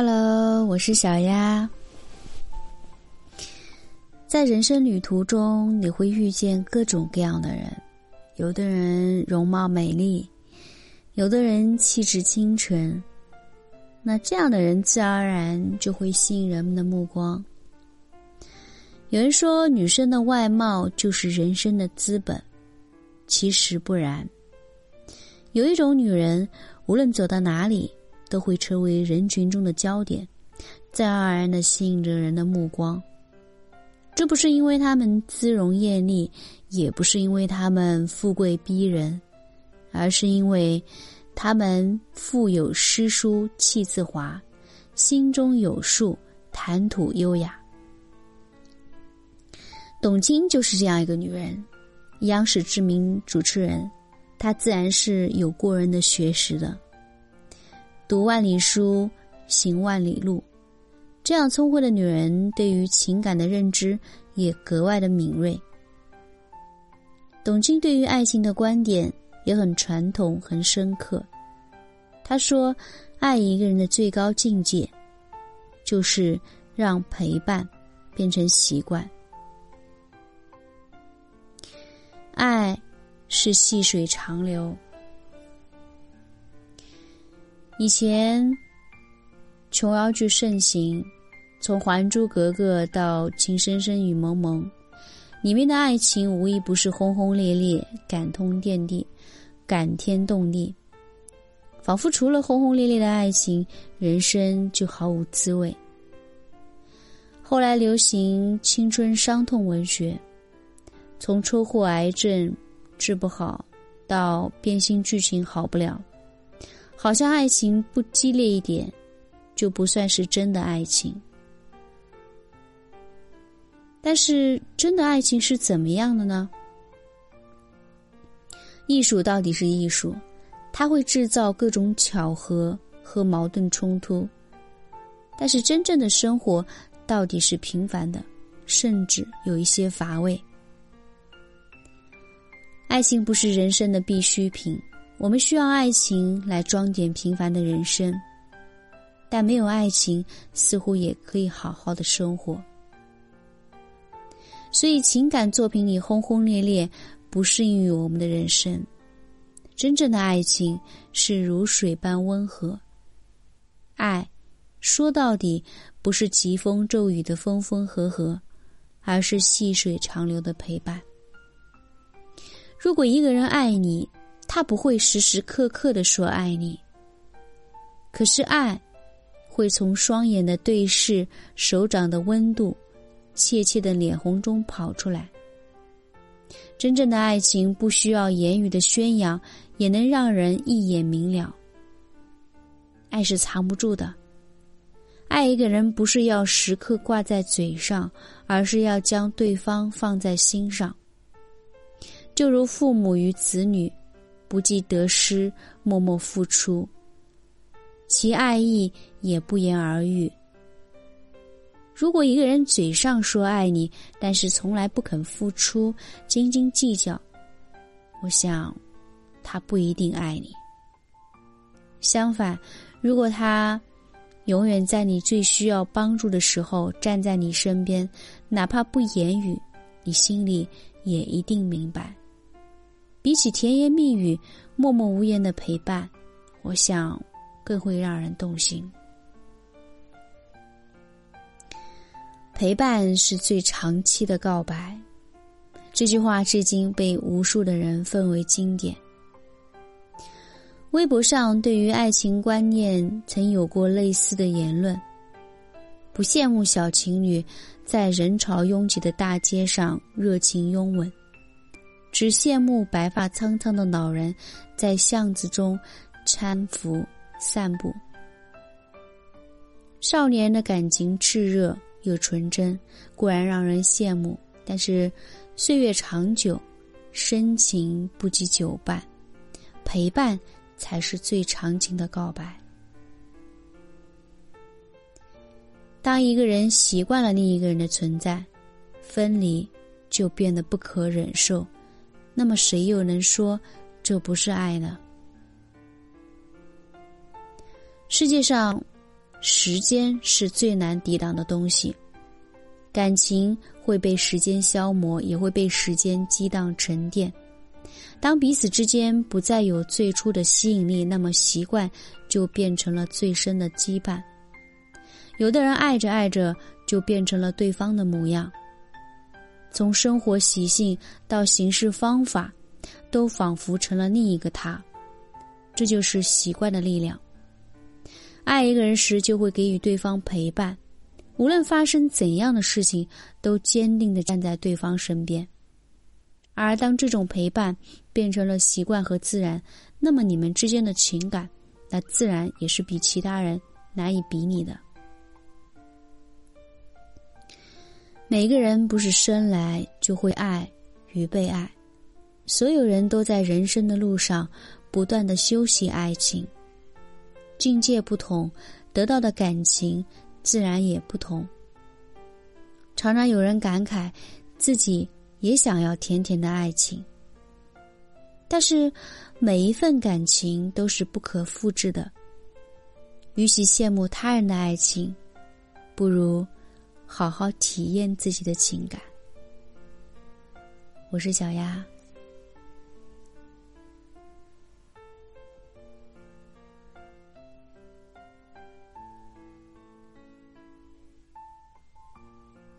Hello，我是小丫。在人生旅途中，你会遇见各种各样的人，有的人容貌美丽，有的人气质清纯。那这样的人自然而然就会吸引人们的目光。有人说，女生的外貌就是人生的资本，其实不然。有一种女人，无论走到哪里。都会成为人群中的焦点，自然而然的吸引着人的目光。这不是因为他们姿容艳丽，也不是因为他们富贵逼人，而是因为他们腹有诗书气自华，心中有数，谈吐优雅。董卿就是这样一个女人，央视知名主持人，她自然是有过人的学识的。读万里书，行万里路。这样聪慧的女人，对于情感的认知也格外的敏锐。董卿对于爱情的观点也很传统、很深刻。她说：“爱一个人的最高境界，就是让陪伴变成习惯。爱是细水长流。”以前，琼瑶剧盛行，从《还珠格格》到《情深深雨蒙蒙》，里面的爱情无一不是轰轰烈烈、感通天地、感天动地，仿佛除了轰轰烈烈的爱情，人生就毫无滋味。后来流行青春伤痛文学，从车祸、癌症治不好，到变心剧情好不了。好像爱情不激烈一点，就不算是真的爱情。但是，真的爱情是怎么样的呢？艺术到底是艺术，它会制造各种巧合和矛盾冲突。但是，真正的生活到底是平凡的，甚至有一些乏味。爱情不是人生的必需品。我们需要爱情来装点平凡的人生，但没有爱情，似乎也可以好好的生活。所以，情感作品里轰轰烈烈，不适应于我们的人生。真正的爱情是如水般温和。爱，说到底，不是疾风骤雨的分分合合，而是细水长流的陪伴。如果一个人爱你，他不会时时刻刻的说爱你，可是爱，会从双眼的对视、手掌的温度、怯怯的脸红中跑出来。真正的爱情不需要言语的宣扬，也能让人一眼明了。爱是藏不住的，爱一个人不是要时刻挂在嘴上，而是要将对方放在心上。就如父母与子女。不计得失，默默付出，其爱意也不言而喻。如果一个人嘴上说爱你，但是从来不肯付出，斤斤计较，我想，他不一定爱你。相反，如果他永远在你最需要帮助的时候站在你身边，哪怕不言语，你心里也一定明白。比起甜言蜜语、默默无言的陪伴，我想更会让人动心。陪伴是最长期的告白，这句话至今被无数的人奉为经典。微博上对于爱情观念曾有过类似的言论：不羡慕小情侣在人潮拥挤的大街上热情拥吻。只羡慕白发苍苍的老人在巷子中搀扶散步。少年的感情炽热又纯真，固然让人羡慕，但是岁月长久，深情不及久伴，陪伴才是最长情的告白。当一个人习惯了另一个人的存在，分离就变得不可忍受。那么谁又能说这不是爱呢？世界上时间是最难抵挡的东西，感情会被时间消磨，也会被时间激荡沉淀。当彼此之间不再有最初的吸引力，那么习惯就变成了最深的羁绊。有的人爱着爱着就变成了对方的模样，从生活习性到行事方法，都仿佛成了另一个他。这就是习惯的力量。爱一个人时，就会给予对方陪伴，无论发生怎样的事情，都坚定的站在对方身边。而当这种陪伴变成了习惯和自然，那么你们之间的情感，那自然也是比其他人难以比拟的。每个人不是生来就会爱与被爱，所有人都在人生的路上不断的修习爱情。境界不同，得到的感情自然也不同。常常有人感慨自己。也想要甜甜的爱情，但是每一份感情都是不可复制的。与其羡慕他人的爱情，不如好好体验自己的情感。我是小丫。